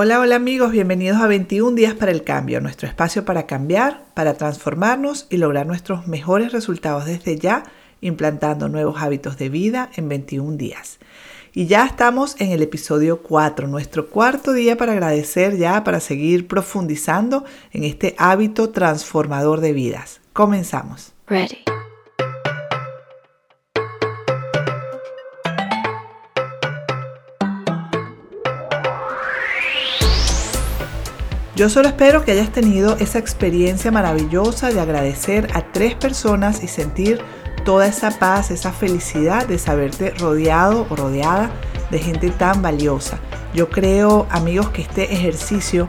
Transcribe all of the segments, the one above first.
Hola, hola amigos, bienvenidos a 21 días para el cambio, nuestro espacio para cambiar, para transformarnos y lograr nuestros mejores resultados desde ya, implantando nuevos hábitos de vida en 21 días. Y ya estamos en el episodio 4, nuestro cuarto día para agradecer ya, para seguir profundizando en este hábito transformador de vidas. Comenzamos. Ready. Yo solo espero que hayas tenido esa experiencia maravillosa de agradecer a tres personas y sentir toda esa paz, esa felicidad de saberte rodeado o rodeada de gente tan valiosa. Yo creo, amigos, que este ejercicio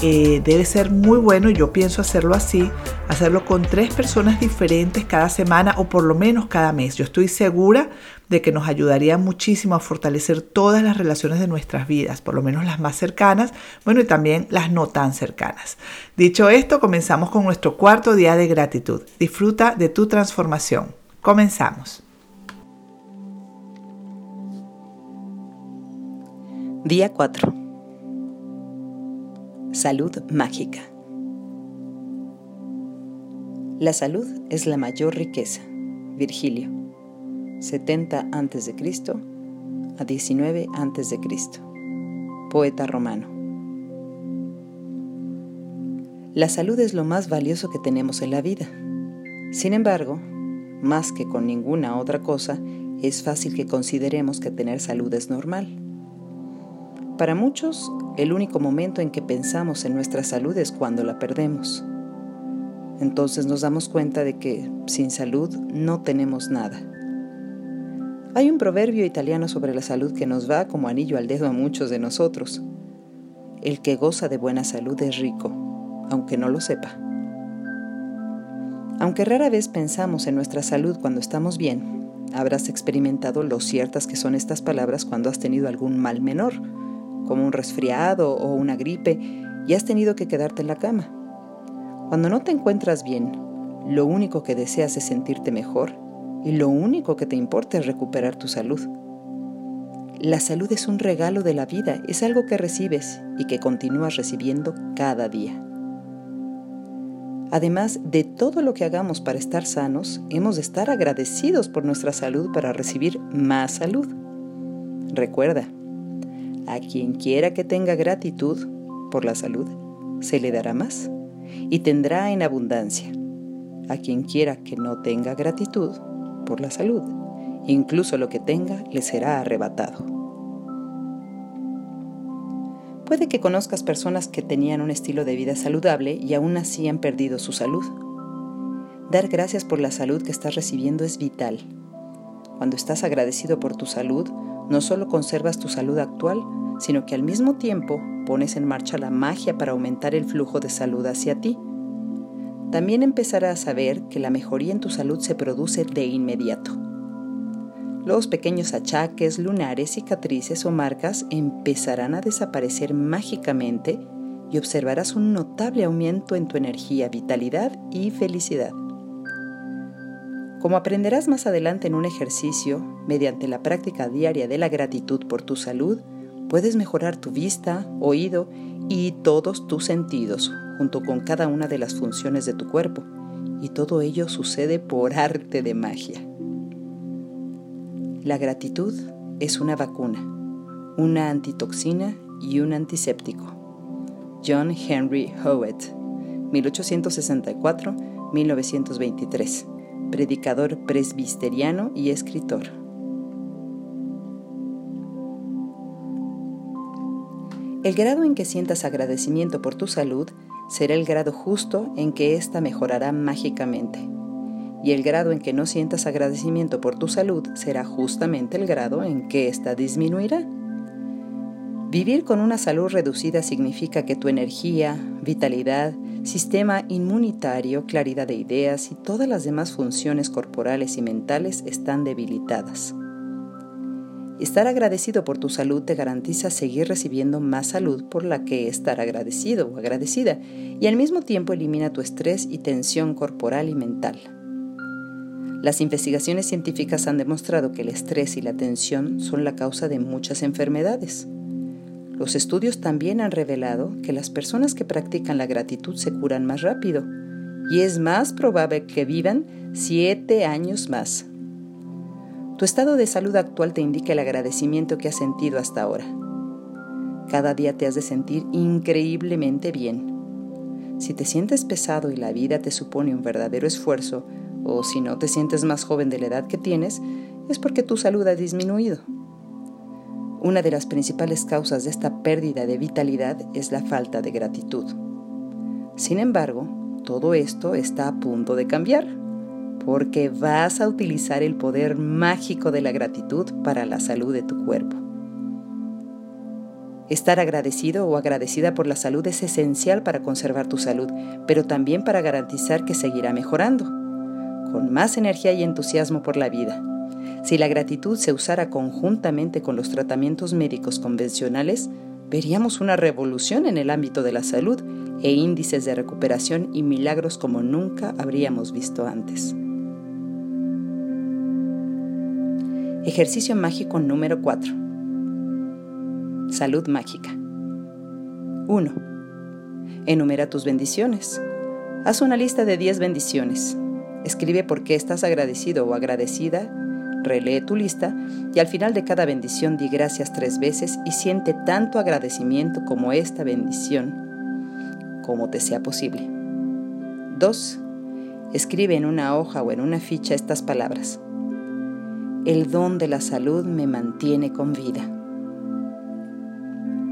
eh, debe ser muy bueno y yo pienso hacerlo así, hacerlo con tres personas diferentes cada semana o por lo menos cada mes. Yo estoy segura de que nos ayudaría muchísimo a fortalecer todas las relaciones de nuestras vidas, por lo menos las más cercanas, bueno, y también las no tan cercanas. Dicho esto, comenzamos con nuestro cuarto día de gratitud. Disfruta de tu transformación. Comenzamos. Día 4. Salud mágica. La salud es la mayor riqueza. Virgilio. 70 a.C. a 19 a.C. Poeta romano. La salud es lo más valioso que tenemos en la vida. Sin embargo, más que con ninguna otra cosa, es fácil que consideremos que tener salud es normal. Para muchos, el único momento en que pensamos en nuestra salud es cuando la perdemos. Entonces nos damos cuenta de que sin salud no tenemos nada. Hay un proverbio italiano sobre la salud que nos va como anillo al dedo a muchos de nosotros. El que goza de buena salud es rico, aunque no lo sepa. Aunque rara vez pensamos en nuestra salud cuando estamos bien, habrás experimentado lo ciertas que son estas palabras cuando has tenido algún mal menor, como un resfriado o una gripe, y has tenido que quedarte en la cama. Cuando no te encuentras bien, lo único que deseas es sentirte mejor y lo único que te importa es recuperar tu salud. La salud es un regalo de la vida, es algo que recibes y que continúas recibiendo cada día. Además de todo lo que hagamos para estar sanos, hemos de estar agradecidos por nuestra salud para recibir más salud. Recuerda, a quien quiera que tenga gratitud por la salud, se le dará más y tendrá en abundancia. A quien quiera que no tenga gratitud por la salud, incluso lo que tenga le será arrebatado. Puede que conozcas personas que tenían un estilo de vida saludable y aún así han perdido su salud. Dar gracias por la salud que estás recibiendo es vital. Cuando estás agradecido por tu salud, no solo conservas tu salud actual, sino que al mismo tiempo pones en marcha la magia para aumentar el flujo de salud hacia ti. También empezarás a ver que la mejoría en tu salud se produce de inmediato. Los pequeños achaques, lunares, cicatrices o marcas empezarán a desaparecer mágicamente y observarás un notable aumento en tu energía, vitalidad y felicidad. Como aprenderás más adelante en un ejercicio, mediante la práctica diaria de la gratitud por tu salud, puedes mejorar tu vista, oído y todos tus sentidos, junto con cada una de las funciones de tu cuerpo. Y todo ello sucede por arte de magia. La gratitud es una vacuna, una antitoxina y un antiséptico. John Henry Howitt, 1864-1923, predicador presbiteriano y escritor. El grado en que sientas agradecimiento por tu salud será el grado justo en que ésta mejorará mágicamente. Y el grado en que no sientas agradecimiento por tu salud será justamente el grado en que ésta disminuirá. Vivir con una salud reducida significa que tu energía, vitalidad, sistema inmunitario, claridad de ideas y todas las demás funciones corporales y mentales están debilitadas. Estar agradecido por tu salud te garantiza seguir recibiendo más salud por la que estar agradecido o agradecida y al mismo tiempo elimina tu estrés y tensión corporal y mental. Las investigaciones científicas han demostrado que el estrés y la tensión son la causa de muchas enfermedades. Los estudios también han revelado que las personas que practican la gratitud se curan más rápido y es más probable que vivan siete años más. Tu estado de salud actual te indica el agradecimiento que has sentido hasta ahora. Cada día te has de sentir increíblemente bien. Si te sientes pesado y la vida te supone un verdadero esfuerzo, o si no te sientes más joven de la edad que tienes, es porque tu salud ha disminuido. Una de las principales causas de esta pérdida de vitalidad es la falta de gratitud. Sin embargo, todo esto está a punto de cambiar, porque vas a utilizar el poder mágico de la gratitud para la salud de tu cuerpo. Estar agradecido o agradecida por la salud es esencial para conservar tu salud, pero también para garantizar que seguirá mejorando, con más energía y entusiasmo por la vida. Si la gratitud se usara conjuntamente con los tratamientos médicos convencionales, veríamos una revolución en el ámbito de la salud e índices de recuperación y milagros como nunca habríamos visto antes. Ejercicio mágico número 4. Salud mágica. 1. Enumera tus bendiciones. Haz una lista de 10 bendiciones. Escribe por qué estás agradecido o agradecida. Relee tu lista y al final de cada bendición di gracias tres veces y siente tanto agradecimiento como esta bendición, como te sea posible. 2. Escribe en una hoja o en una ficha estas palabras. El don de la salud me mantiene con vida.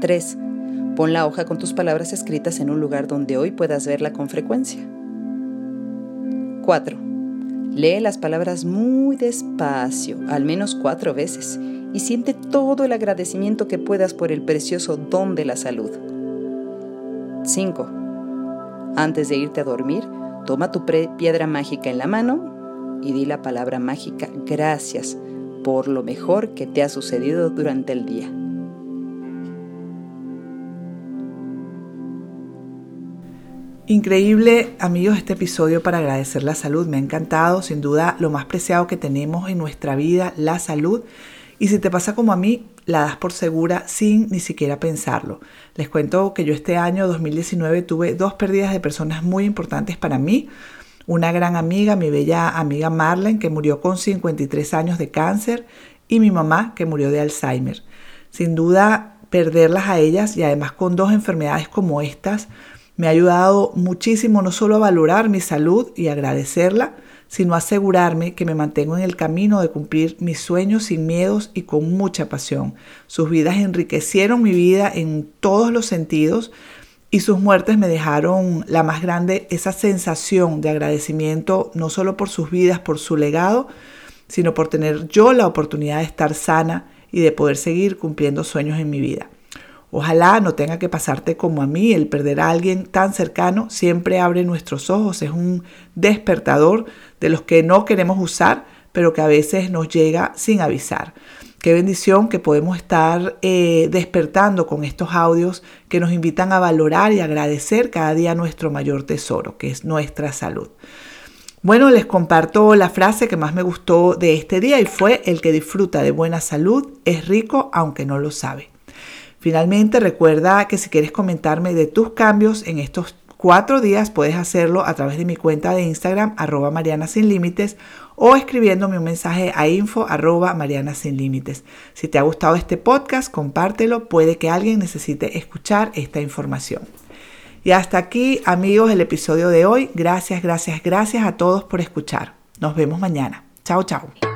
3. Pon la hoja con tus palabras escritas en un lugar donde hoy puedas verla con frecuencia. 4. Lee las palabras muy despacio, al menos cuatro veces, y siente todo el agradecimiento que puedas por el precioso don de la salud. 5. Antes de irte a dormir, toma tu piedra mágica en la mano y di la palabra mágica gracias por lo mejor que te ha sucedido durante el día. Increíble, amigos, este episodio para agradecer la salud. Me ha encantado, sin duda, lo más preciado que tenemos en nuestra vida, la salud. Y si te pasa como a mí, la das por segura sin ni siquiera pensarlo. Les cuento que yo este año 2019 tuve dos pérdidas de personas muy importantes para mí. Una gran amiga, mi bella amiga Marlene, que murió con 53 años de cáncer, y mi mamá, que murió de Alzheimer. Sin duda, perderlas a ellas y además con dos enfermedades como estas, me ha ayudado muchísimo no solo a valorar mi salud y agradecerla, sino a asegurarme que me mantengo en el camino de cumplir mis sueños sin miedos y con mucha pasión. Sus vidas enriquecieron mi vida en todos los sentidos y sus muertes me dejaron la más grande, esa sensación de agradecimiento, no solo por sus vidas, por su legado, sino por tener yo la oportunidad de estar sana y de poder seguir cumpliendo sueños en mi vida. Ojalá no tenga que pasarte como a mí, el perder a alguien tan cercano siempre abre nuestros ojos, es un despertador de los que no queremos usar, pero que a veces nos llega sin avisar. Qué bendición que podemos estar eh, despertando con estos audios que nos invitan a valorar y agradecer cada día nuestro mayor tesoro, que es nuestra salud. Bueno, les comparto la frase que más me gustó de este día y fue el que disfruta de buena salud es rico aunque no lo sabe. Finalmente, recuerda que si quieres comentarme de tus cambios en estos cuatro días, puedes hacerlo a través de mi cuenta de Instagram, arroba Mariana Sin Límites, o escribiéndome un mensaje a info arroba Mariana Sin Límites. Si te ha gustado este podcast, compártelo, puede que alguien necesite escuchar esta información. Y hasta aquí, amigos, el episodio de hoy. Gracias, gracias, gracias a todos por escuchar. Nos vemos mañana. Chao, chao.